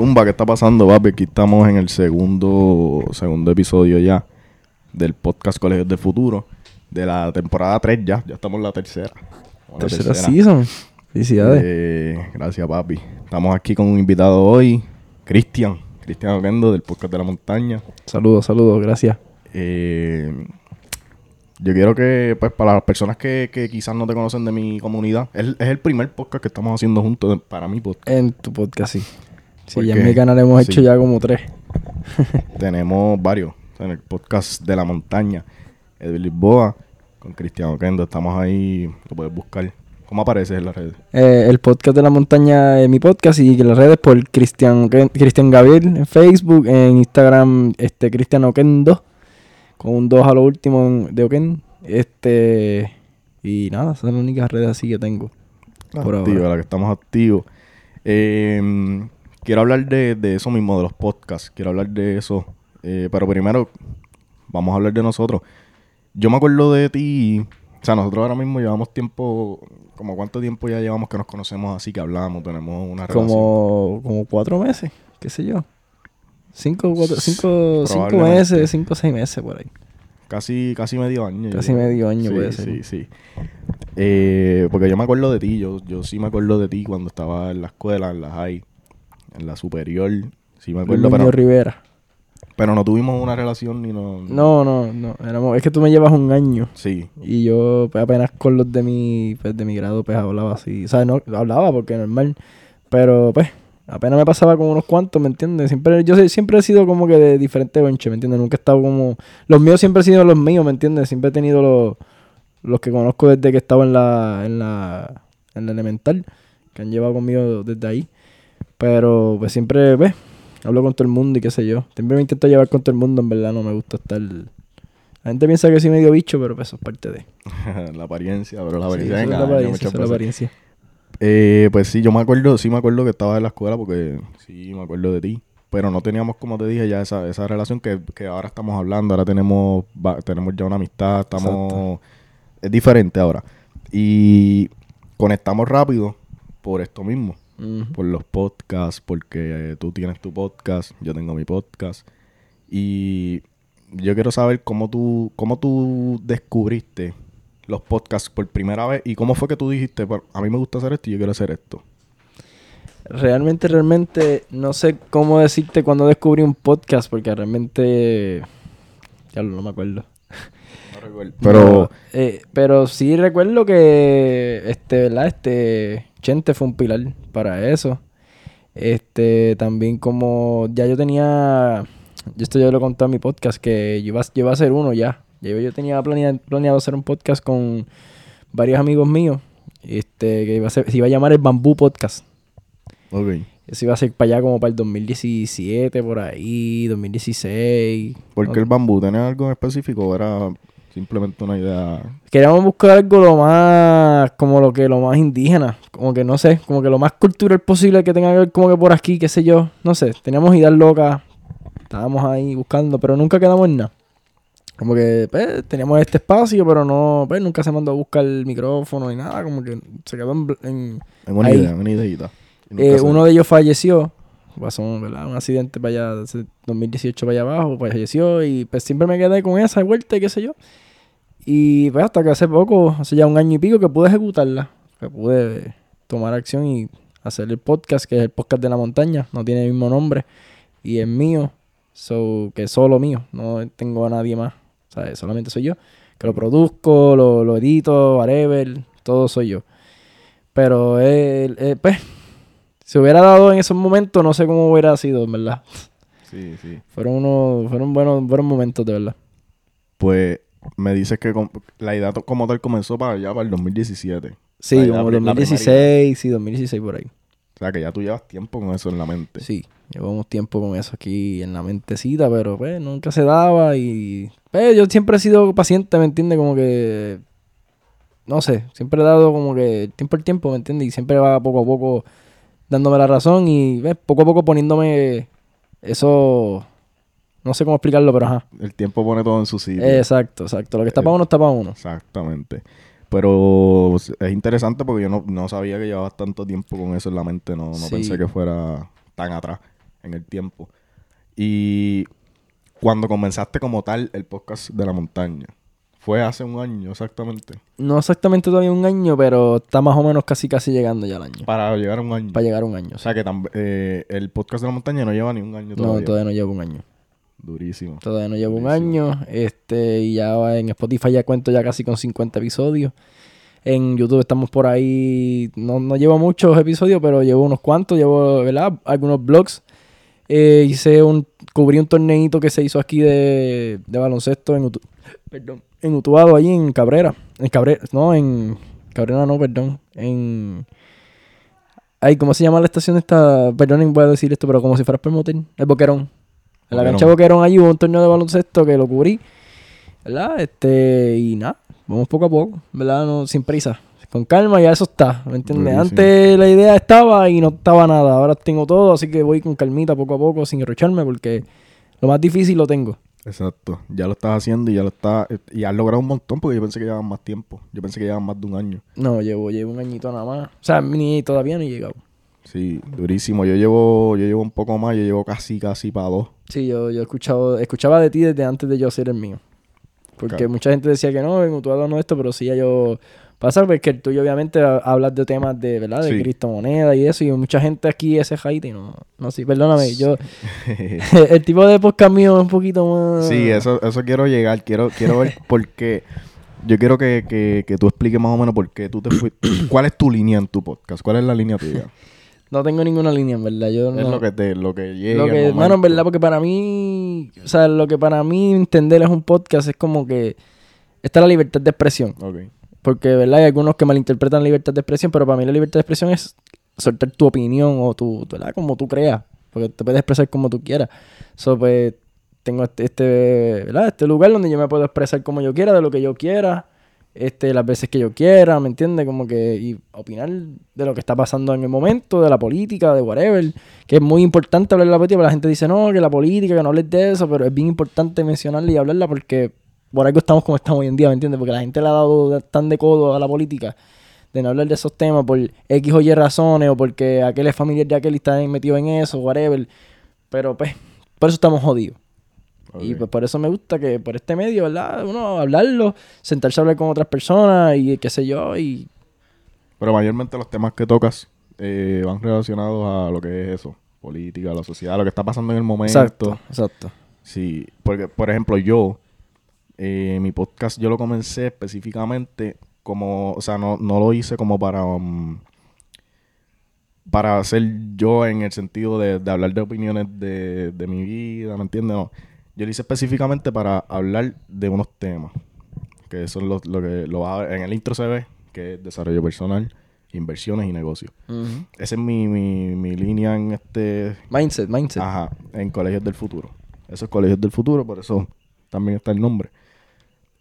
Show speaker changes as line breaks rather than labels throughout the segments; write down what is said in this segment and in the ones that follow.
Zumba, ¿qué está pasando, papi? Aquí estamos en el segundo, segundo episodio ya del podcast Colegios del Futuro. De la temporada 3 ya. Ya estamos en la tercera. Vamos a la
Tercera season. Felicidades.
Eh, gracias, papi. Estamos aquí con un invitado hoy, Cristian. Cristian Oquendo del podcast de la montaña.
Saludos, saludos, gracias.
Eh, yo quiero que, pues, para las personas que, que quizás no te conocen de mi comunidad, es, es el primer podcast que estamos haciendo juntos de- para mi podcast.
En tu podcast, sí. Sí,
¿Por
ya en mi canal hemos
Sí.
hecho ya como tres.
Tenemos varios. En el podcast de la montaña, Edwin Lisboa, con Cristian Oquendo. Estamos ahí, lo puedes buscar. ¿Cómo apareces en las redes?
Eh, el podcast de la montaña es mi podcast y que las redes por Cristian Cristian Gabriel en Facebook, en Instagram, este Cristian Oquendo, con un 2 a lo último en- de Oquen. Este, y nada, son las únicas redes así que tengo. Ahora.
la que estamos activos. Eh, quiero hablar de, de eso mismo, de los podcasts. Quiero hablar de eso. Eh, pero primero, vamos a hablar de nosotros. Yo me acuerdo de ti. O sea, nosotros ahora mismo llevamos tiempo. Como cuánto tiempo ya llevamos que nos conocemos así, que hablamos, tenemos una relación.
Como, como cuatro meses, qué sé yo. Cinco, cuatro, cinco, cinco meses, cinco, seis meses por ahí.
Casi, casi medio año.
Casi medio año
Sí,
puede
Sí,
ser.
sí. Eh, porque yo me acuerdo de ti. Yo, yo sí me acuerdo de ti cuando estaba en la escuela, en la high, en la superior. Sí me acuerdo, pero,
Rivera.
pero no tuvimos una relación ni no...
No, no, no. éramos- es que tú me llevas un año.
Sí.
Y yo pues, apenas con los de mi, pues, de mi grado pues hablaba así. O sea, no hablaba porque normal. Pero pues apenas me pasaba con unos cuantos, ¿me entiendes? Siempre, yo siempre he sido como que de diferente bonche, ¿me entiendes? Nunca he estado como... Los míos siempre han sido los míos, ¿me entiendes? Siempre he tenido los, los que conozco desde que estaba en la, en la, en la elemental. Que han llevado conmigo desde ahí. Pero pues siempre, ves, hablo con todo el mundo y qué sé yo. Siempre me intento llevar con todo el mundo, en verdad no me gusta estar... La gente piensa que soy medio bicho, pero pues eso es parte de...
la apariencia, pero la
Sí,
apariencia
es la apariencia, es la apariencia.
Eh, pues sí, yo me acuerdo, sí me acuerdo que estaba en la escuela porque sí me acuerdo de ti. Pero no teníamos, como te dije, ya esa, esa relación que, que ahora estamos hablando. Ahora tenemos, va- tenemos ya una amistad, estamos... Es diferente ahora. Y conectamos rápido por esto mismo. Por los podcasts, porque eh, tú tienes tu podcast, yo tengo mi podcast. Y yo quiero saber cómo tú, cómo tú descubriste los podcasts por primera vez y cómo fue que tú dijiste, "Bueno, a mí me gusta hacer esto y yo quiero hacer esto.
Realmente, realmente no sé cómo decirte cuando descubrí un podcast, porque realmente... Ya no me acuerdo.
Pero
eh, pero sí recuerdo que este, ¿verdad? Este Chente fue un pilar para eso. Este, también como ya yo tenía, yo esto yo lo conté en mi podcast, que yo iba, yo iba a hacer uno ya. Ya Yo, yo tenía planeado, planeado hacer un podcast con varios amigos míos. Este, que iba a ser, se iba a llamar el Bambú Podcast.
ok.
Eso iba a ser para allá como para el 2017, por ahí, 2016.
¿Por qué el bambú? ¿Tenía algo en específico era simplemente una idea?
Queríamos buscar algo lo más, como lo que lo más indígena, como que no sé, como que lo más cultural posible que tenga que ver como que por aquí, qué sé yo, no sé, teníamos ideas locas, estábamos ahí buscando, pero nunca quedamos en nada. Como que pues, teníamos este espacio, pero no, pues nunca se mandó a buscar el micrófono ni nada, como que se quedó en... en-
En una
Ahí.
idea, una ideita.
Eh, uno de ellos falleció, pasó ¿verdad? un accidente para allá, ese 2018 para allá abajo, falleció y pues siempre me quedé con esa vuelta y qué sé yo. Y pues hasta que hace poco, hace ya un año y pico que pude ejecutarla, que pude tomar acción y hacer el podcast, que es el podcast de la montaña, no tiene el mismo nombre y es mío, so, que es solo mío, no tengo a nadie más, ¿sabes? solamente soy yo, que lo produzco, lo, lo edito, whatever, todo soy yo. Pero eh, eh, pues si hubiera dado en esos momentos, no sé cómo hubiera sido, en verdad.
Sí, sí.
Fueron unos, fueron buenos, buenos momentos, de verdad.
Pues me dices que la idea como tal comenzó para allá, para el 2017.
Sí,
la
como
pri- la
2016, sí, 2016 por ahí.
O sea, que ya tú llevas tiempo con eso en la mente.
Sí, llevamos tiempo con eso aquí en la mentecita, pero pues nunca se daba y... Pues yo siempre he sido paciente, ¿me entiendes? Como que... No sé, siempre he dado como que tiempo al tiempo, ¿me entiendes? Y siempre va poco a poco dándome la razón y ¿ves? poco a poco poniéndome eso... No sé cómo explicarlo, pero ajá.
El tiempo pone todo en su sitio.
Exacto, exacto. Lo que está
Eh,
para uno está para uno.
Exactamente. Pero es interesante porque yo no, no sabía que llevabas tanto tiempo con eso en la mente. No, no
Sí.
pensé que fuera tan atrás. en el tiempo. Y cuando comenzaste como tal el podcast de la montaña, fue hace un año exactamente.
No exactamente todavía un año, pero está más o menos casi casi llegando ya al año.
Para llegar a un año.
Para llegar a un año.
O sea que eh, el podcast de la montaña no lleva ni un año todavía.
no, todavía no llevo un año.
Durísimo.
Todavía no llevo un
Buenísimo.
año. Este, y ya en Spotify ya cuento ya casi con 50 episodios. En YouTube estamos por ahí. No, no llevo muchos episodios, pero llevo unos cuantos. Llevo, ¿verdad? Algunos blogs. Eh, hice un. Cubrí un torneito que se hizo aquí de, de baloncesto en Perdón. En Utuado, allí en Cabrera. En Cabrera. No, en. Cabrera no, perdón. En. Ay, ¿cómo se llama la estación esta? Perdón, voy a decir esto, pero como si fuera por motel. El Boquerón. En la cancha Boquerón allí hubo un torneo de baloncesto que lo cubrí. ¿Verdad? Este, y nada, vamos poco a poco, ¿verdad? No, sin prisa. Con calma, ya eso está, ¿me entiendes? Antes la idea estaba y no estaba nada. Ahora tengo todo, así que voy con calmita poco a poco, sin enrocharme, porque lo más difícil lo tengo.
Exacto. Ya lo estás haciendo y ya lo estás... Y has logrado un montón porque yo pensé que llevaban más tiempo. Yo pensé que llevaban más de un año.
No, llevo, llevo un añito nada más. O sea, ni todavía no he llegado.
Sí, durísimo. Yo llevo, yo llevo un poco más, yo llevo casi, casi para dos.
Sí, yo, yo he escuchado, escuchaba de ti desde antes de yo hacer el mío. Porque mucha gente decía que no, en Utuado no esto, pero sí ya yo... Pasa porque el tuyo obviamente ha- hablas de temas de, ¿verdad? De
Sí.
criptomonedas y eso, y mucha gente aquí ese hate y no... No, sí, perdóname, yo... el tipo de podcast mío es un poquito más...
Sí, eso, eso quiero llegar. Quiero, quiero ver por qué. Yo quiero que, que, que tú expliques más o menos por qué tú te fuiste. ¿Cuál es tu línea en tu podcast? ¿Cuál es la línea tuya?
No tengo ninguna línea, en verdad. Yo
Es
no-
lo que te, lo que llega.
Lo que, mano, en verdad, porque para mí, o sea, lo que para mí entender es un podcast es como que está la libertad de expresión.
Ok.
Porque, ¿verdad? Hay algunos que malinterpretan la libertad de expresión, pero para mí la libertad de expresión es soltar tu opinión o tu, ¿verdad? Como tú creas. Porque te puedes expresar como tú quieras. So, pues, tengo este, este, ¿verdad? Este lugar donde yo me puedo expresar como yo quiera, de lo que yo quiera, este, las veces que yo quiera, ¿me entiendes? Como que, y opinar de lo que está pasando en el momento, de la política, de whatever. Que es muy importante hablar de la política, pero la gente dice, no, que la política, que no hables de eso, pero es bien importante mencionarla y hablarla porque por algo estamos como estamos hoy en día, ¿me entiendes? Porque la gente le ha dado tan de codo a la política de no hablar de esos temas por X o Y razones o porque aquel es familiar de aquel y está metido en eso, whatever. Pero pues, por eso estamos jodidos. Y pues por eso me gusta que por este medio, ¿verdad? Uno hablarlo, sentarse a hablar con otras personas y qué sé yo, y
Pero mayormente los temas que tocas eh, van relacionados a lo que es eso. Política, la sociedad, lo que está pasando en el momento.
exacto, exacto.
Sí, porque por ejemplo yo, eh, mi podcast yo lo comencé específicamente como, o sea, no, no lo hice como para, um, para ser yo en el sentido de, de hablar de opiniones de, de mi vida, ¿me entiendes? No, yo lo hice específicamente para hablar de unos temas, que son los, lo que lo vas a ver- en el intro se ve, que es desarrollo personal, inversiones y negocios. Esa es mi, mi, mi línea en este,
Mindset, mindset.
Ajá, en Colegios del Futuro. Esos Colegios del Futuro, por eso también está el nombre.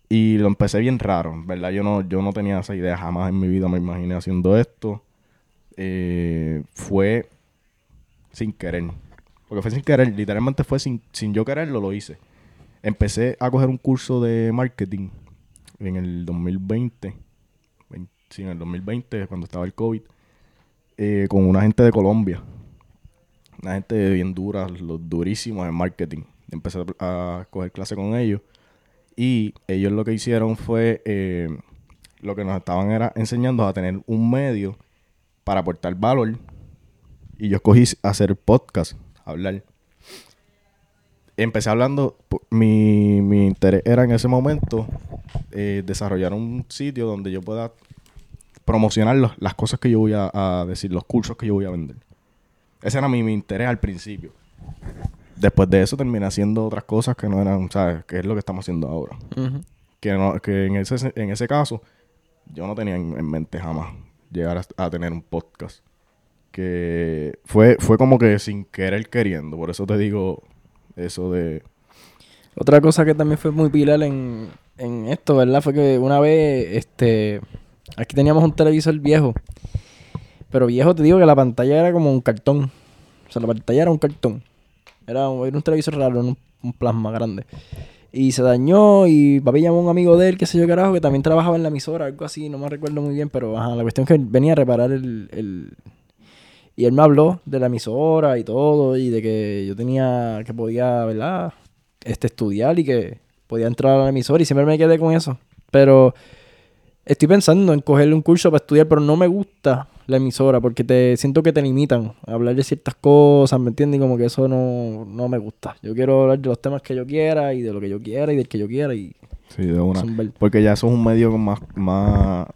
Y lo empecé bien raro, ¿verdad? Yo no, yo no tenía esa idea, jamás en mi vida me imaginé haciendo esto. Eh, fue sin querer. Porque fue sin querer, literalmente fue sin, sin yo quererlo, lo hice. Empecé a coger un curso de marketing en el 2020. vein- Sí, en el 2020, cuando estaba el COVID. eh, con una gente de Colombia una gente bien dura, los durísimos en marketing. Empecé a coger clase con ellos. Y ellos lo que hicieron fue, eh, lo que nos estaban era enseñando a tener un medio para aportar valor. Y yo escogí hacer podcast, hablar. Empecé hablando, mi, mi interés era en ese momento eh, desarrollar un sitio donde yo pueda promocionar los- las cosas que yo voy a, a decir, los cursos que yo voy a vender. Ese era mi, mi interés al principio. Después de eso terminé haciendo otras cosas que no eran, ¿sabes? Que es lo que estamos haciendo ahora. Que, no, que en, ese, en ese caso yo no tenía en, en mente jamás llegar a, a tener un podcast. Que fue, fue como que sin querer queriendo. Por eso te digo eso de...
Otra cosa que también fue muy pilar en, en esto, ¿verdad? Fue que una vez, este, aquí teníamos un televisor viejo. Pero viejo, te digo que la pantalla era como un cartón. O sea, la pantalla era un cartón. Era un, un televisor raro, un, un plasma grande. Y se dañó y papi llamó a un amigo de él, qué sé yo carajo, que también trabajaba en la emisora, algo así, no me recuerdo muy bien, pero ajá, la cuestión es que venía a reparar el... el- Y él me habló de la emisora y todo, y de que yo tenía, que podía, ¿verdad? Este, estudiar y que podía entrar a la emisora, y siempre me quedé con eso. Pero estoy pensando en cogerle un curso para estudiar, pero no me gusta la emisora porque te siento que te limitan a hablar de ciertas cosas, ¿me entiendes? Y como que eso no, no me gusta. Yo quiero hablar de los temas que yo quiera y de lo que yo quiera y del que yo quiera y
Sí, de una. Porque ya eso es un medio más, más,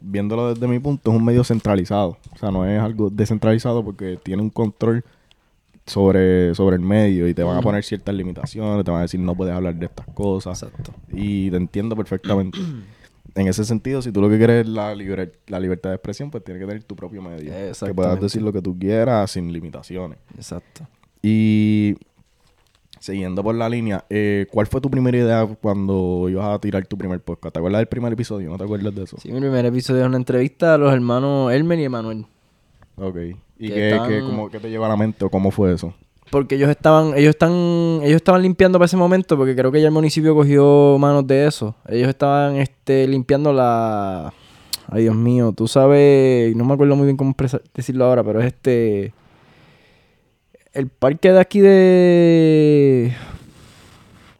viéndolo desde mi punto, es un medio centralizado. O sea, no es algo descentralizado porque tiene un control sobre, sobre el medio y te van a poner ciertas limitaciones, te van a decir no puedes hablar de estas cosas.
Exacto.
Y te entiendo perfectamente. en ese sentido, si tú lo que quieres es la, liber- la libertad de expresión, pues tienes que tener tu propio medio. Que puedas decir lo que tú quieras sin limitaciones.
Exacto.
Y siguiendo por la línea, eh, ¿cuál fue tu primera idea cuando ibas a tirar tu primer podcast? ¿Te acuerdas del primer episodio? ¿No te acuerdas de eso?
Sí, mi primer episodio es una entrevista a los hermanos Elmer y Emanuel.
Ok. ¿Y qué,
están-
qué- cómo- qué te lleva a la mente o cómo fue eso?
Porque ellos estaban, ellos están, ellos estaban limpiando para ese momento, porque creo que ya el municipio cogió manos de eso. Ellos estaban este limpiando la ay Dios mío, tú sabes, no me acuerdo muy bien cómo decirlo ahora, pero es este el parque de aquí de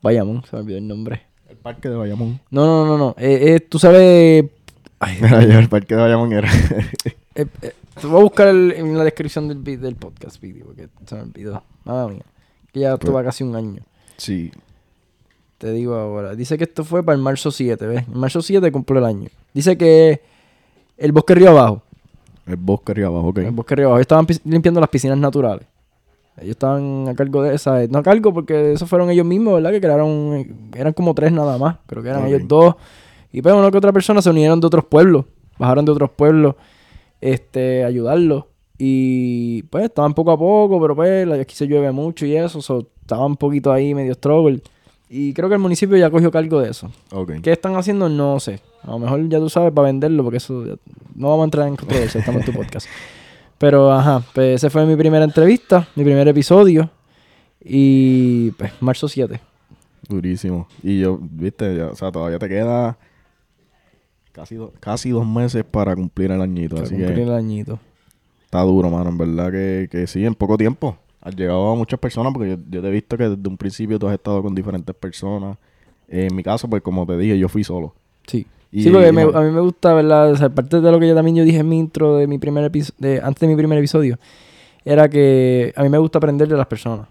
Bayamón, se me olvidó el nombre.
El parque de Bayamón.
No, no, no, no. Eh, eh, tú sabes. Ay,
Mira, el parque de Bayamón era.
eh, eh, te voy a buscar el- en la descripción del, vi- del podcast video, porque se me olvidó. Madre mía. Que ya esto
Pues-
va casi un año.
sí.
Te digo ahora. Dice que esto fue para el marzo 7, ¿ves? El marzo 7 cumplió el año. Dice que el bosque río abajo.
El bosque arriba abajo, ok.
El bosque río abajo. Ellos estaban pis- limpiando las piscinas naturales. Ellos estaban a cargo de esa. No a cargo porque esos fueron ellos mismos, ¿verdad? Que crearon. eh, Eran como tres nada más. Creo que eran
Ok.
ellos dos. Y pues una que otra persona se unieron de otros pueblos. Bajaron de otros pueblos. Este, a ayudarlos. Y pues estaban poco a poco, pero pues aquí se llueve mucho y eso. so, estaban un poquito ahí medio struggle. Y creo que el municipio ya cogió cargo de eso.
Ok.
¿Qué están haciendo? No sé. A lo mejor ya tú sabes para venderlo, porque eso ya- no vamos a entrar en controversia, estamos en tu podcast. Pero ajá, pues esa fue mi primera entrevista, mi primer episodio. Y pues marzo 7.
Durísimo. Y yo, viste, o sea, todavía te queda casi, do- casi dos meses para cumplir el añito.
Para
así
cumplir
que
el añito.
está duro, mano. En verdad que, que sí, en poco tiempo. Has llegado a muchas personas porque yo, yo te he visto que desde un principio tú has estado con diferentes personas. En mi caso, pues como te dije, yo fui solo.
Sí.
Y-
sí, porque me- a mí me gusta, ¿verdad? O sea, parte de lo que yo también yo dije en mi intro de mi primer episodio, antes de mi primer episodio, era que a mí me gusta aprender de las personas.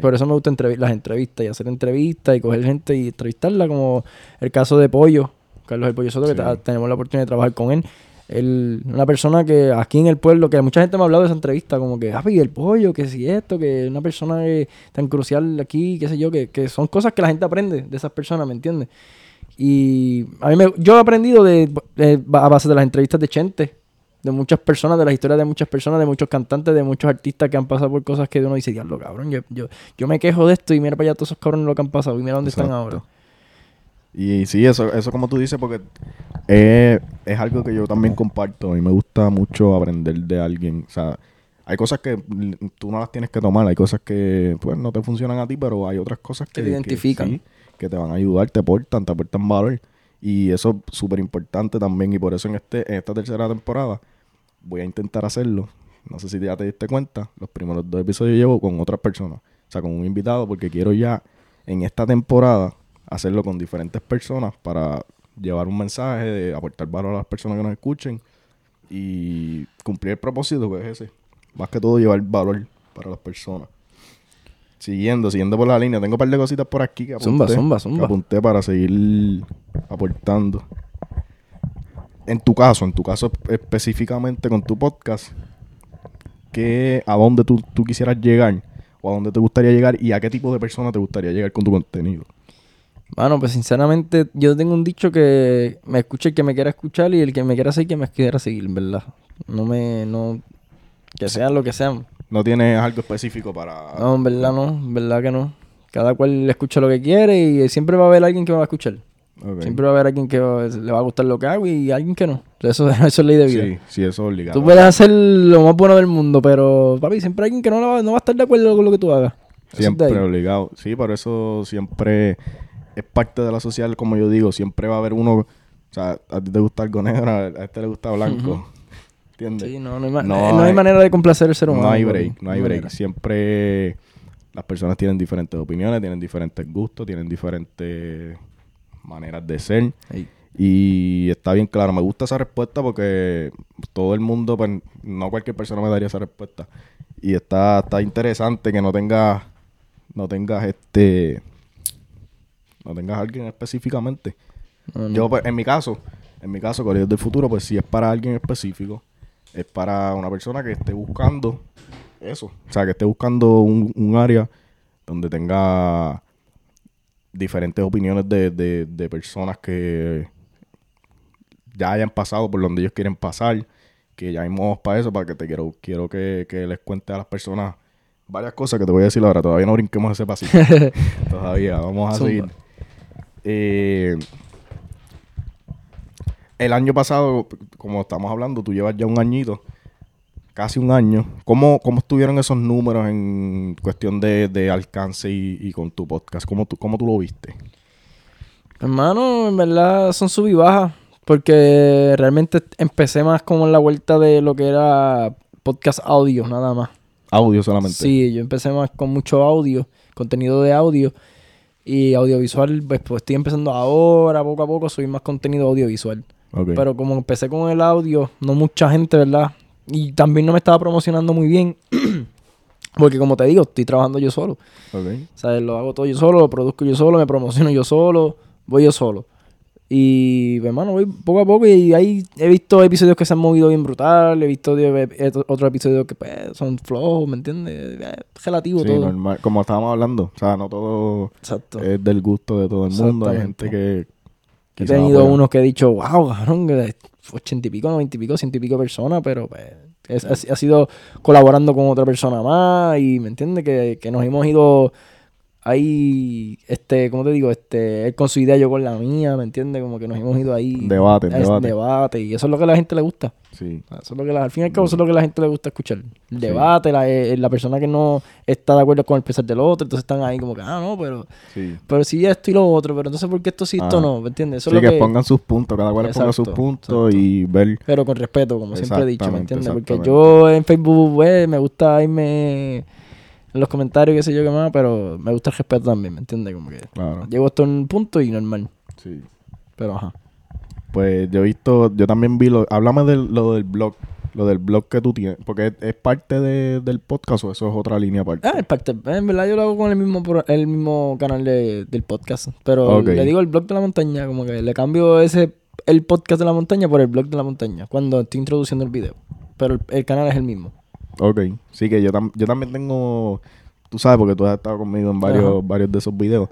Por eso me gustan entrevi- las entrevistas y hacer entrevistas y coger gente y entrevistarla, como el caso de Pollo, Carlos el Pollo Soto, que
Sí.
ta- tenemos la oportunidad de trabajar con él. Él, una persona que aquí en el pueblo, que mucha gente me ha hablado de esa entrevista, como que, ah, y el pollo, que si esto, que una persona que- tan crucial aquí, qué sé yo, que, que son cosas que la gente aprende de esas personas, ¿me entiendes? Y a mí me, yo he aprendido de, de- a base de las entrevistas de Chente, de muchas personas, de las historias de muchas personas, de muchos cantantes, de muchos artistas que han pasado por cosas que uno dice, diablo, cabrón, yo, yo, yo me quejo de esto y mira para allá todos esos cabrones lo que han pasado y mira dónde están ahora.
Y sí, eso, eso como tú dices, porque es, es algo que yo también comparto. A mí me gusta mucho aprender de alguien. O sea, hay cosas que tú no las tienes que tomar. Hay cosas que pues no te funcionan a ti, pero hay otras cosas
Que te identifican.
sí, que te van a ayudar, te aportan, te aportan valor. Y eso es súper importante también. Y por eso en, este, en esta tercera temporada voy a intentar hacerlo. No sé si ya te diste cuenta. Los primeros dos episodios llevo con otras personas. O sea, con un invitado, porque quiero ya en esta temporada hacerlo con diferentes personas para llevar un mensaje, de aportar valor a las personas que nos escuchen y cumplir el propósito que es ese. Más que todo llevar valor para las personas. Siguiendo, siguiendo por la línea, tengo un par de cositas por aquí que apunté,
Zumba, zumba,
que apunté para seguir aportando. En tu caso, en tu caso específicamente con tu podcast, ¿qué, ¿a dónde tú, tú quisieras llegar? ¿O a dónde te gustaría llegar? ¿Y a qué tipo de persona te gustaría llegar con tu contenido?
Bueno, pues sinceramente yo tengo un dicho que me escuche el que me quiera escuchar y el que me quiera seguir que me quiera seguir, ¿verdad? No me, no, que sean lo que sean.
No tienes algo específico para...
No, en verdad no, en verdad que no. Cada cual escucha lo que quiere y siempre va a haber alguien que me va a escuchar. Siempre va a haber alguien que va- le va a gustar lo que hago y alguien que no. Eso, eso es ley de vida.
Sí, sí, eso es obligado.
Tú puedes hacer lo más bueno del mundo, pero papi, siempre hay alguien que no, va, no va a estar de acuerdo con lo que tú hagas.
Siempre obligado. Sí, por eso siempre es parte de la sociedad, como yo digo. Siempre va a haber uno... O sea, a ti te gusta algo negro, a este le gusta blanco. ¿Entiendes?
Sí, no, no hay,
No
no hay manera de complacer al ser humano.
No hay break, no hay break. Siempre las personas tienen diferentes opiniones, tienen diferentes gustos, tienen diferentes maneras de ser. Y está bien claro, me gusta esa respuesta porque todo el mundo, pues, no cualquier persona me daría esa respuesta. Y está, está interesante que no tengas, no tengas este, no tengas a alguien específicamente.
No, no.
Yo, pues, en mi caso, en mi caso, Colegio del Futuro, pues si es para alguien específico, es para una persona que esté buscando eso. O sea, que esté buscando un, un área donde tenga diferentes opiniones de, de, de personas que ya hayan pasado por donde ellos quieren pasar, que ya vamos para eso, para que te quiero, quiero que, que les cuente a las personas varias cosas que te voy a decir ahora. Todavía no brinquemos ese pasito. Todavía, vamos a
Zumba.
seguir. Eh, el año pasado, como estamos hablando, tú llevas ya un añito, casi un año. ¿Cómo, cómo estuvieron esos números en cuestión de, de alcance y, y con tu podcast? ¿Cómo tú, ¿Cómo tú lo viste?
Hermano, en verdad son sub y bajas. Porque realmente empecé más como en la vuelta de lo que era podcast audio, nada más.
Audio solamente.
Sí, yo empecé más con mucho audio, contenido de audio. Y audiovisual, pues, pues estoy empezando ahora, poco a poco, subir más contenido audiovisual. Pero como empecé con el audio, no mucha gente, ¿verdad? Y también no me estaba promocionando muy bien. Porque como te digo, estoy trabajando yo solo.
Ok.
O sea, lo hago todo yo solo, lo produzco yo solo, me promociono yo solo, voy yo solo. Y, hermano, voy poco a poco y ahí he visto episodios que se han movido bien brutal, he visto otros episodios que pues, son flojos, ¿me entiendes? Eh, relativo
Sí,
todo.
normal. Como estábamos hablando, o sea, no todo
Exacto.
es del gusto de todo el mundo. Hay gente que...
He tenido unos que he dicho, wow, cabrón, ochenta y pico, noventa y pico, ciento y pico personas, pero pues, es- ha, ha sido colaborando con otra persona más y, ¿me entiendes? Que, que nos hemos ido ahí, este, ¿cómo te digo? Este, él con su idea, yo con la mía, ¿me entiendes? Como que nos hemos ido ahí.
Debate, debate.
debate y eso es lo que a la gente le gusta.
Sí.
Eso es lo que la- al fin y al cabo, eso es lo que a la gente le gusta escuchar. El debate, la, eh, la persona que no está de acuerdo con el pensar del otro, entonces están ahí como que, ah, no, pero,
Sí.
pero sí esto y lo otro, pero entonces ¿por qué esto sí, esto no? ¿Me entiendes? Eso
Sí,
es lo
que, pongan sus puntos, cada cual ponga sus
Exacto,
puntos y ver...
Pero con respeto, como siempre he dicho, ¿me entiendes? Porque yo en Facebook, pues, me gusta irme en los comentarios, qué sé yo qué más, pero me gusta el respeto también, ¿me entiendes? Como que
Claro.
llego hasta un punto y normal.
Sí.
Pero ajá.
Pues yo he visto, yo también vi lo, háblame de lo del blog, lo del blog que tú tienes, porque es, es parte de- del podcast o eso es otra línea aparte.
Ah, es parte, en verdad yo lo hago con el mismo pro- el mismo canal de- del podcast. Pero le digo el blog de la montaña, como que le cambio ese el podcast de la montaña por el blog de la montaña cuando estoy introduciendo el video. Pero el, el canal es el mismo.
Ok, sí que yo, tam- yo también tengo, tú sabes, porque tú has estado conmigo en varios,
Ajá.
varios de esos videos.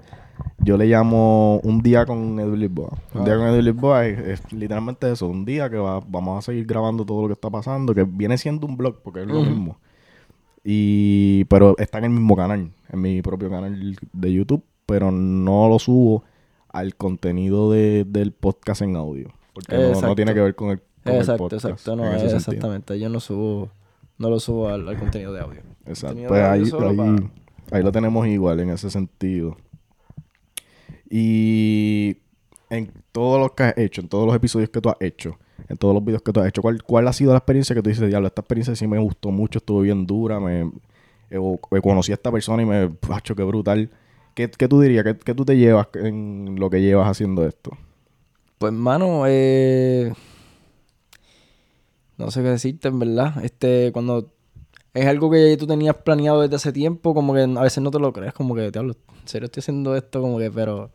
Yo le llamo un día con Edwin Lisboa. Un
Ah.
día con Edwin Lisboa es, es literalmente eso, un día que va- vamos a seguir grabando todo lo que está pasando, que viene siendo un blog, porque es lo mismo. Y, pero está en el mismo canal, en mi propio canal de YouTube, pero no lo subo al contenido de- del podcast en audio. Porque no- tiene que ver con el, con el
exacto,
podcast.
exacto. No,
sentido.
exactamente. Yo no subo, no lo subo al, al contenido de audio.
Exacto. Pues
de audio
ahí, ahí, ahí lo tenemos igual en ese sentido. Y en todos los que has hecho, en todos los episodios que tú has hecho, en todos los videos que tú has hecho, ¿cuál, cuál ha sido la experiencia que tú dices, diablo, esta experiencia sí me gustó mucho, estuvo bien dura, me, eh, o- o conocí a esta persona y me, pacho, qué brutal. ¿Qué, qué tú dirías? ¿Qué, qué tú te llevas en lo que llevas haciendo esto?
Pues, mano, eh... No sé qué decirte, en verdad. Este, cuando es algo que tú tenías planeado desde hace tiempo, como que a veces no te lo crees, como que, te hablo, en serio estoy haciendo esto, como que, pero...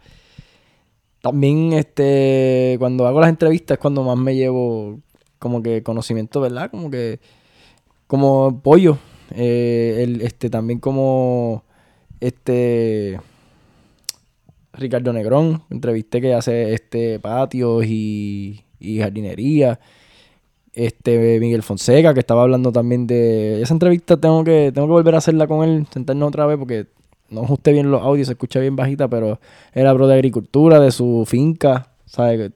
También, este, cuando hago las entrevistas es cuando más me llevo como que conocimiento, ¿verdad? Como que, como pollo. Eh, el, este, también como, este, Ricardo Negrón, entrevisté que hace este patios y, y jardinería. Este Miguel Fonseca, que estaba hablando también de esa entrevista, tengo que, tengo que volver a hacerla con él, sentarnos otra vez porque no ajusté bien los audios, se escucha bien bajita, pero era pro de agricultura, de su finca, ¿sabes?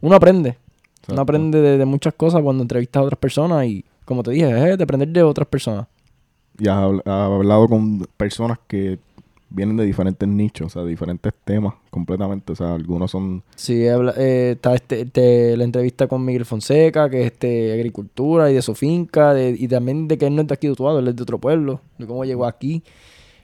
Uno aprende,
Exacto.
uno aprende de, de muchas cosas cuando entrevistas a otras personas y, como te dije, es de aprender de otras personas.
Y has hablado con personas que vienen de diferentes nichos, o sea, diferentes temas completamente. O sea, algunos son...
Sí, habla- eh, está este, este, la entrevista con Miguel Fonseca, que es este, agricultura y de su finca, de- y también de que él no es de aquí de Utuado, él es de otro pueblo, de cómo llegó aquí.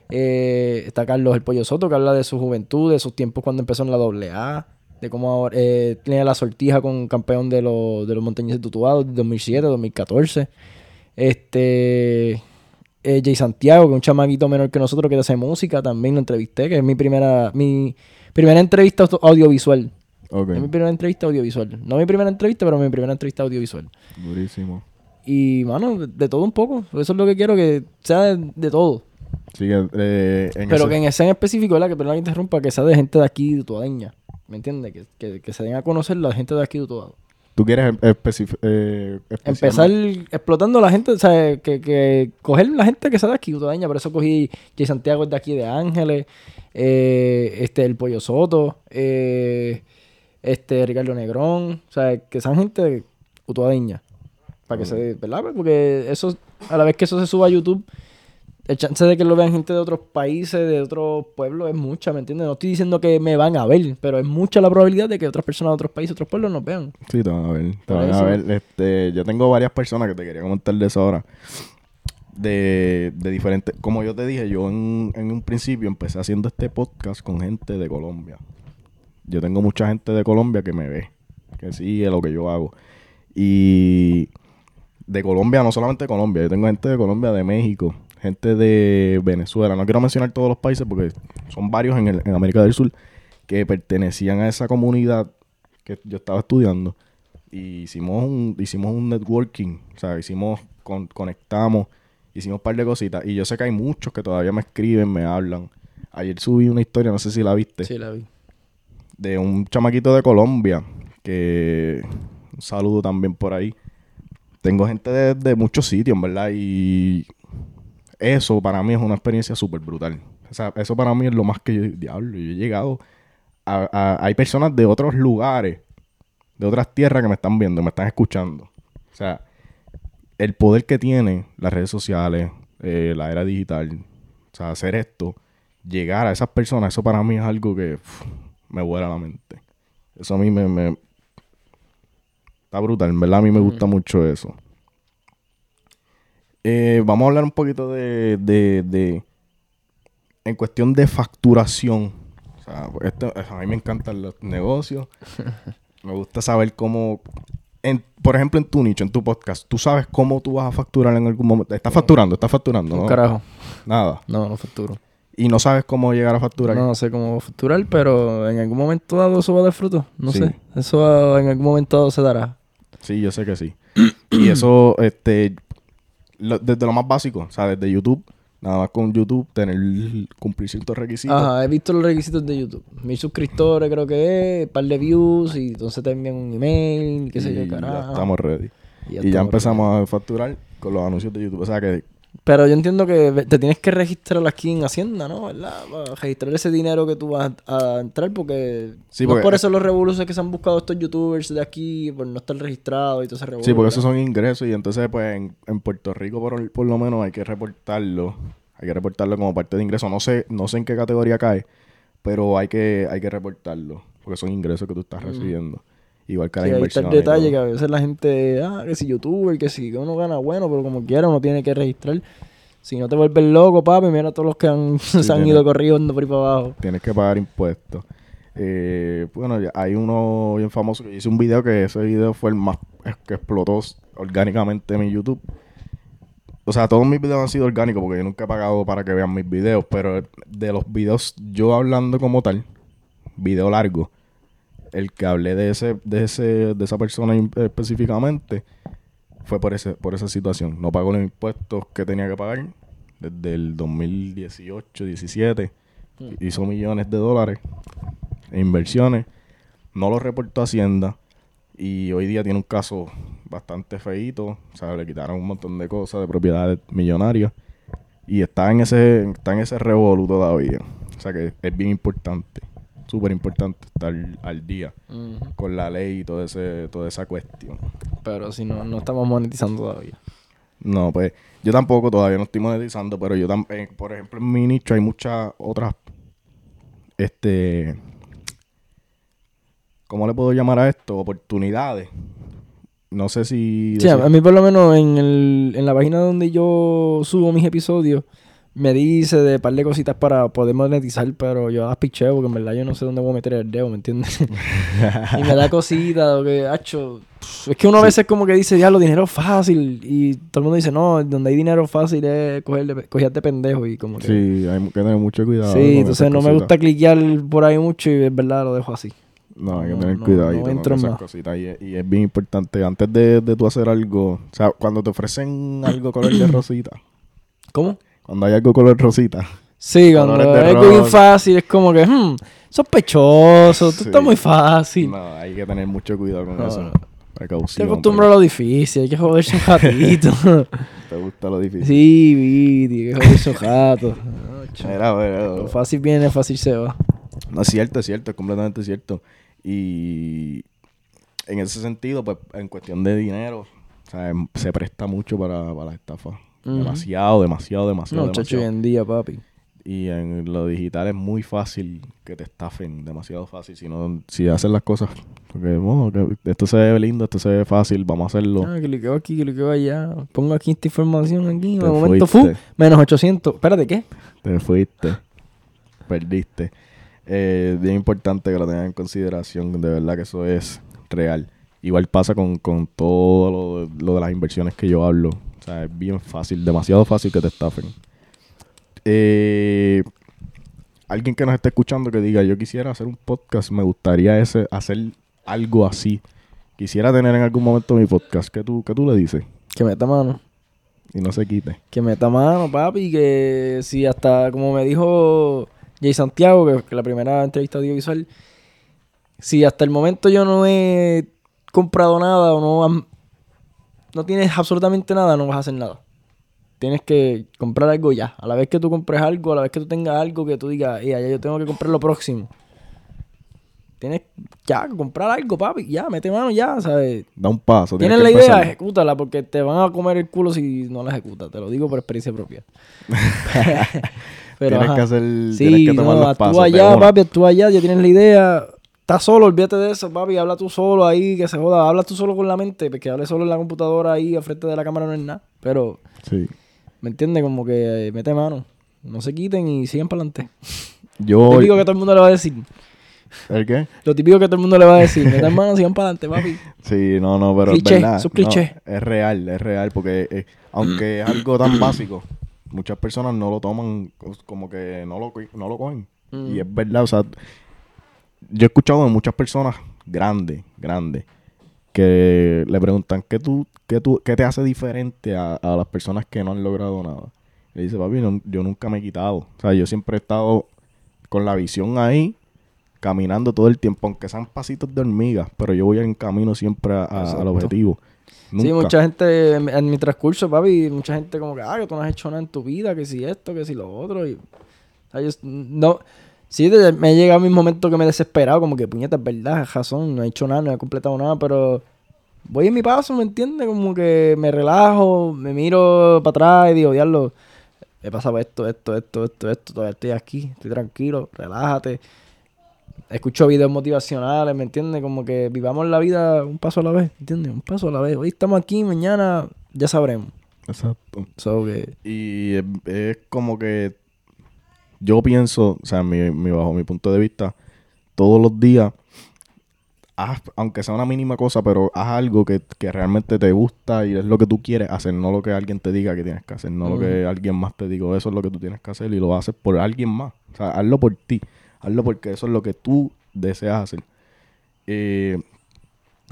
Eh, está Carlos El Pollo Soto, que habla de su juventud, de sus tiempos cuando empezó en la AA, de cómo ahora eh, tiene la sortija con campeón de los, de los montañeses de Utuado de 2007, 2014. Este... eh, Jay Santiago, que es un chamaquito menor que nosotros que hace música, también lo entrevisté, que es mi primera, mi primera entrevista audiovisual.
Ok,
Es mi primera entrevista audiovisual. No mi primera entrevista, pero mi primera entrevista audiovisual.
durísimo.
Y, mano, de, todo un poco. Eso es lo que quiero, que sea de, de todo.
Sí, que, eh, en
pero
ese-
que en ese en específico, ¿verdad? Que perdón que interrumpa, que sea de gente de aquí, de Utuadeña. ¿Me entiendes? Que, que, que se den a conocer la gente de aquí de Utuado.
Tú quieres especif- eh,
Empezar explotando la gente, o sea, que, que coger la gente que sea de aquí, Utuadeña. Por eso cogí Jay Santiago es de aquí de Ángeles, eh, este, el Pollo Soto, eh, este, Ricardo Negrón. O sea, que sean gente de Utuadeña. Para que se, ¿verdad? Porque eso, a la vez que eso se suba a YouTube, el chance de que lo vean gente de otros países, de otros pueblos, es mucha, ¿me entiendes? No estoy diciendo que me van a ver, pero es mucha la probabilidad de que otras personas de otros países, otros pueblos nos vean.
Sí, te van a ver. Te van a ver. Este, yo tengo varias personas que te quería comentar de eso ahora. De, de diferentes. Como yo te dije, yo en, en un principio empecé haciendo este podcast con gente de Colombia. Yo tengo mucha gente de Colombia que me ve, que sigue lo que yo hago. Y de Colombia, no solamente de Colombia, yo tengo gente de Colombia, de México, gente de Venezuela. No quiero mencionar todos los países porque son varios en, el- en América del Sur que pertenecían a esa comunidad que yo estaba estudiando. Y hicimos un, hicimos un networking, o sea, hicimos, con- conectamos, hicimos un par de cositas. Y yo sé que hay muchos que todavía me escriben, me hablan. Ayer subí una historia, no sé si la viste
Sí, la vi.
de un chamaquito de Colombia que un saludo también por ahí. Tengo gente de, de muchos sitios, ¿verdad? Y eso para mí es una experiencia súper brutal. O sea, eso para mí es lo más que yo, diablo, yo he llegado a, a- hay personas de otros lugares, de otras tierras que me están viendo, me están escuchando. O sea, el poder que tiene las redes sociales, eh, la era digital, o sea, hacer esto, llegar a esas personas, eso para mí es algo que me vuela la mente. Eso a mí me, me- Está brutal, en verdad a mí me gusta mucho eso. Eh, vamos a hablar un poquito de, de, de- En cuestión de facturación. O sea, esto- a mí me encantan los negocios. me gusta saber cómo... en- por ejemplo, en tu nicho, en tu podcast, tú sabes cómo tú vas a facturar en algún momento. Estás facturando, estás facturando, ¿no?
carajo.
Nada.
No, no facturo.
Y no sabes cómo llegar a facturar.
No sé cómo facturar, pero en algún momento dado eso va a dar fruto. No
Sí.
sé. Eso va- en algún momento dado se dará.
Sí, yo sé que sí. y eso, este, lo- desde lo más básico, o sea, desde YouTube, nada más con YouTube, tener, cumplir ciertos requisitos.
Ajá, he visto los requisitos de YouTube. Mil suscriptores creo que es, par de views y entonces te envían un email, qué sé yo,
ya
carajo.
estamos ready.
Y
Y ya, empezamos a facturar con los anuncios de YouTube. O sea que.
Pero yo entiendo que te tienes que registrar aquí en Hacienda, ¿no? ¿Verdad? Para registrar ese dinero que tú vas a, entrar porque...
Sí,
no
porque-
es por eso los revoluciones que se han buscado estos youtubers de aquí, por no estar registrados y todo ese revolú,
sí, porque esos son ingresos y entonces, pues, en, en Puerto Rico, por, por lo menos, hay que reportarlo. Hay que reportarlo como parte de ingreso. No sé, no sé en qué categoría cae, pero hay que, hay que reportarlo. Porque son ingresos que tú estás recibiendo. Igual que
Sí,
la
ahí está
inversión.
el detalle que a veces la gente, ah, que si youtuber, que si uno gana bueno, pero como quiera uno tiene que registrar. Si no te vuelves loco, papi, mira todos los que han, se han
tiene-
ido corriendo por ahí para abajo.
Tienes que pagar impuestos. Eh, bueno, hay uno bien famoso que hice un video que ese video fue el más es- que explotó orgánicamente en mi YouTube. O sea, todos mis videos han sido orgánicos porque yo nunca he pagado para que vean mis videos, pero de los videos yo hablando como tal, video largo, el que hablé de ese de ese de esa persona específicamente fue por ese por esa situación. No pagó los impuestos que tenía que pagar desde el 2018, 17 hizo millones de dólares en inversiones, no lo reportó a Hacienda y hoy día tiene un caso bastante feíto, o sea, le quitaron un montón de cosas de propiedades millonarias y está en ese está en ese revolú todavía. O sea que es bien importante, súper importante estar al día con la ley y todo ese, toda esa cuestión.
Pero si no, no estamos monetizando todavía.
No, pues yo tampoco todavía no estoy monetizando, pero yo también, por ejemplo, en mi nicho hay muchas otras, este, ¿cómo le puedo llamar a esto? Oportunidades. No sé si...
Sí, a mí por lo menos en, el, en la página donde yo subo mis episodios, me dice de par de cositas para poder monetizar, pero yo las picheo porque en verdad yo no sé dónde voy a meter el dedo, ¿me entiendes? y me da cositas, lo que, hacho, es que uno a veces como que dice, diablo, dinero fácil, y todo el mundo dice, no, donde hay dinero fácil es coger de, coger de pendejo y como que...
Sí, hay que tener mucho cuidado.
Sí, entonces no me gusta cliquear por ahí mucho y es verdad, lo dejo así.
No, hay que
No,
tener
no,
cuidado
no entro
esas cositas. Y es bien importante, antes de, de tú hacer algo, o sea, cuando te ofrecen algo color de rosita,
¿Cómo?
Cuando hay algo color rosita,
Sí, cuando es algo bien fácil, es como que, hmm, sospechoso, tú
Sí.
estás muy fácil.
no, hay que tener mucho cuidado con
No,
eso.
no. Te
Precaución.
acostumbro a lo difícil, hay que joderse un ratito.
Te gusta lo difícil.
sí, Viti, hay que joderse un rato.
Mira, pero-
Lo fácil viene, fácil se va.
No, es cierto, es cierto, es completamente cierto. Y en ese sentido, pues, en cuestión de dinero, o sea, em- se presta mucho para, para las Demasiado, demasiado, demasiado,
No, chacho, hoy en día, papi.
Y en lo digital es muy fácil que te estafen, demasiado fácil. Si no, si haces las cosas, porque que esto se ve lindo, esto se ve fácil, vamos a hacerlo.
Ah, cliqueo aquí, cliqueo allá. Pongo aquí esta información aquí. De momento, fu, menos 800. Espérate, ¿qué?
Te fuiste, perdiste. Eh, bien importante que lo tengan en consideración, de verdad que eso es real. Igual pasa con, con todo lo, lo de las inversiones que yo hablo. O sea, es bien fácil, demasiado fácil que te estafen. Eh, alguien que nos esté escuchando que diga, yo quisiera hacer un podcast, me gustaría ese, hacer algo así. Quisiera tener en algún momento mi podcast. ¿Qué tú, qué tú le dices?
Que meta mano.
Y no se quite.
Que meta mano, papi. Que si hasta, como me dijo Jay Santiago, que, que la primera entrevista audiovisual, si hasta el momento yo no he comprado nada o no, am- no tienes absolutamente nada, no vas a hacer nada. Tienes que comprar algo ya. A la vez que tú compres algo, a la vez que tú tengas algo que tú digas, "Ey, ya yo tengo que comprar lo próximo. Tienes ya que comprar algo, papi. Ya, mete mano ya, ¿sabes?
Da un paso.
Tienes
que
la idea, ejecútala, porque te van a comer el culo si no la ejecutas. Te lo digo por experiencia propia.
Tienes
ajá.
que hacer,
Sí,
tienes que tomar
no,
los pasos.
allá, papi, actúa allá, ya tienes la idea. Estás solo, olvídate de eso, papi. Habla tú solo ahí, que se joda. Habla tú solo con la mente, porque hable solo en la computadora ahí, al frente de la cámara no es nada. Pero,
Sí.
¿me entiendes? Como que eh, mete mano. No se quiten y sigan para adelante.
Yo,
Lo típico que todo el mundo le va a decir.
¿El qué?
Lo típico que todo el mundo le va a decir. Metan mano, sigan para adelante, papi.
Sí, no, no, pero
Cliché,
es verdad. no, es real, es real, porque eh, aunque es algo tan básico, muchas personas no lo toman cos- como que no lo, no lo cogen.
Mm.
Y es verdad, o sea, yo he escuchado de muchas personas grandes, grandes, que le preguntan, ¿qué, tú, qué, tú, qué te hace diferente a, a las personas que no han logrado nada? Le dice, papi, no- yo nunca me he quitado. O sea, yo siempre he estado con la visión ahí, caminando todo el tiempo, aunque sean pasitos de hormiga, pero yo voy en camino siempre a- a- al objetivo. Nunca.
Sí, mucha gente en, en mi transcurso, papi, mucha gente como que, ah, que tú no has hecho nada en tu vida, que si esto, que si lo otro. Y, o sea, yo no, sí, me ha llegado mis momentos que me he desesperado, como que, puñeta, es verdad, es razón, no he hecho nada, no he completado nada, pero voy en mi paso, ¿me entiendes? Como que me relajo, me miro para atrás y digo, diablo, he pasado esto, esto, esto, esto, esto, todavía estoy aquí, estoy tranquilo, relájate. Escucho videos motivacionales, ¿me entiendes? Como que vivamos la vida un paso a la vez, ¿entiendes? Un paso a la vez. Hoy estamos aquí, mañana ya sabremos.
Exacto.
So
Y es, es como que yo pienso, o sea, mi, mi- bajo mi punto de vista, todos los días, haz, aunque sea una mínima cosa, pero haz algo que, que realmente te gusta y es lo que tú quieres hacer, no lo que alguien te diga que tienes que hacer, no lo que alguien más te diga, eso es lo que tú tienes que hacer y lo haces por alguien más. O sea, hazlo por ti, hazlo porque eso es lo que tú deseas hacer. Eh,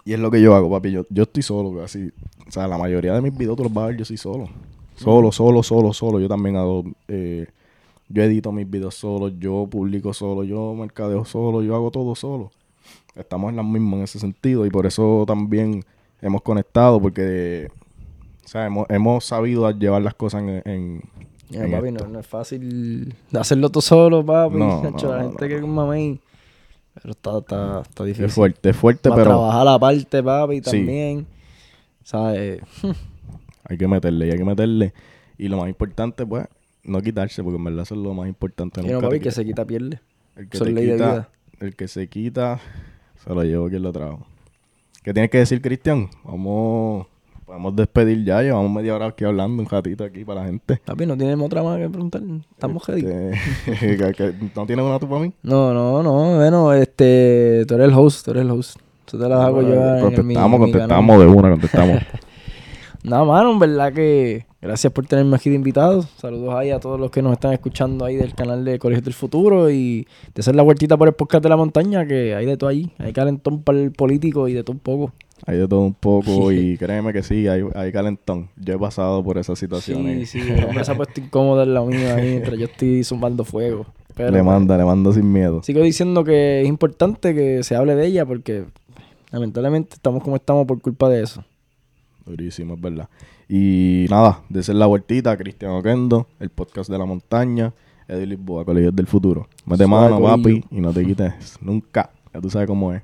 y es lo que yo hago, papi. Yo, yo estoy solo, casi. O sea, la mayoría de mis videos tú los vas a ver yo soy solo. Solo, solo, solo, solo. Yo también hago. eh, yo edito mis videos solo, yo publico solo, yo mercadeo solo, yo hago todo solo. Estamos en las mismas en ese sentido y por eso también hemos conectado porque o sea, hemos, hemos sabido llevar las cosas en, en,
ya,
en
papi,
esto.
no, no es fácil hacerlo tú solo, papi.
No, no,
la gente que mamey. Pero está, está, está difícil.
Es fuerte, es fuerte,
Para
pero
trabajar aparte, papi,
Sí.
también. ¿Sabes?
hay que meterle hay que meterle. Y lo más importante, pues, no quitarse, porque en verdad eso es lo más importante.
Y no, papi, que se quita pierde.
el que
de
quita,
vida.
el que se quita, se lo llevo quien lo trajo. ¿Qué tienes que decir, Cristian? Vamos, podemos despedir ya, llevamos media hora aquí hablando, un ratito aquí para la gente.
Papi, no tenemos otra más que preguntar. Estamos.
Este, ¿No tienes una tú para mí?
No, no, no. Bueno, este... Tú eres el host, tú eres el host. Eso te las hago yo en el- mi-
Contestamos,
mi
contestamos de una, contestamos.
Nada, mano, en verdad que gracias por tenerme aquí de invitado. Saludos ahí a todos los que nos están escuchando ahí del canal de Colegios del Futuro y de hacer la vueltita por el podcast de la montaña, que hay de todo ahí. Hay calentón para el político y de todo un poco.
Hay de todo un poco y créeme que sí, hay, hay calentón. Yo he pasado por esas
Sí,
situaciones.
sí, el hombre se ha puesto incómodo en la mía ahí mientras yo estoy zumbando fuego. Pero
le manda, le manda sin miedo.
sigo diciendo que es importante que se hable de ella porque lamentablemente estamos como estamos por culpa de eso.
Durísimo, es verdad. Y nada, de ser la vueltita, Cristian Oquendo, el podcast de la montaña, Eddie Lisboa, Colegios del Futuro. Mete mano, papi, y no te quites nunca. Ya tú sabes cómo es.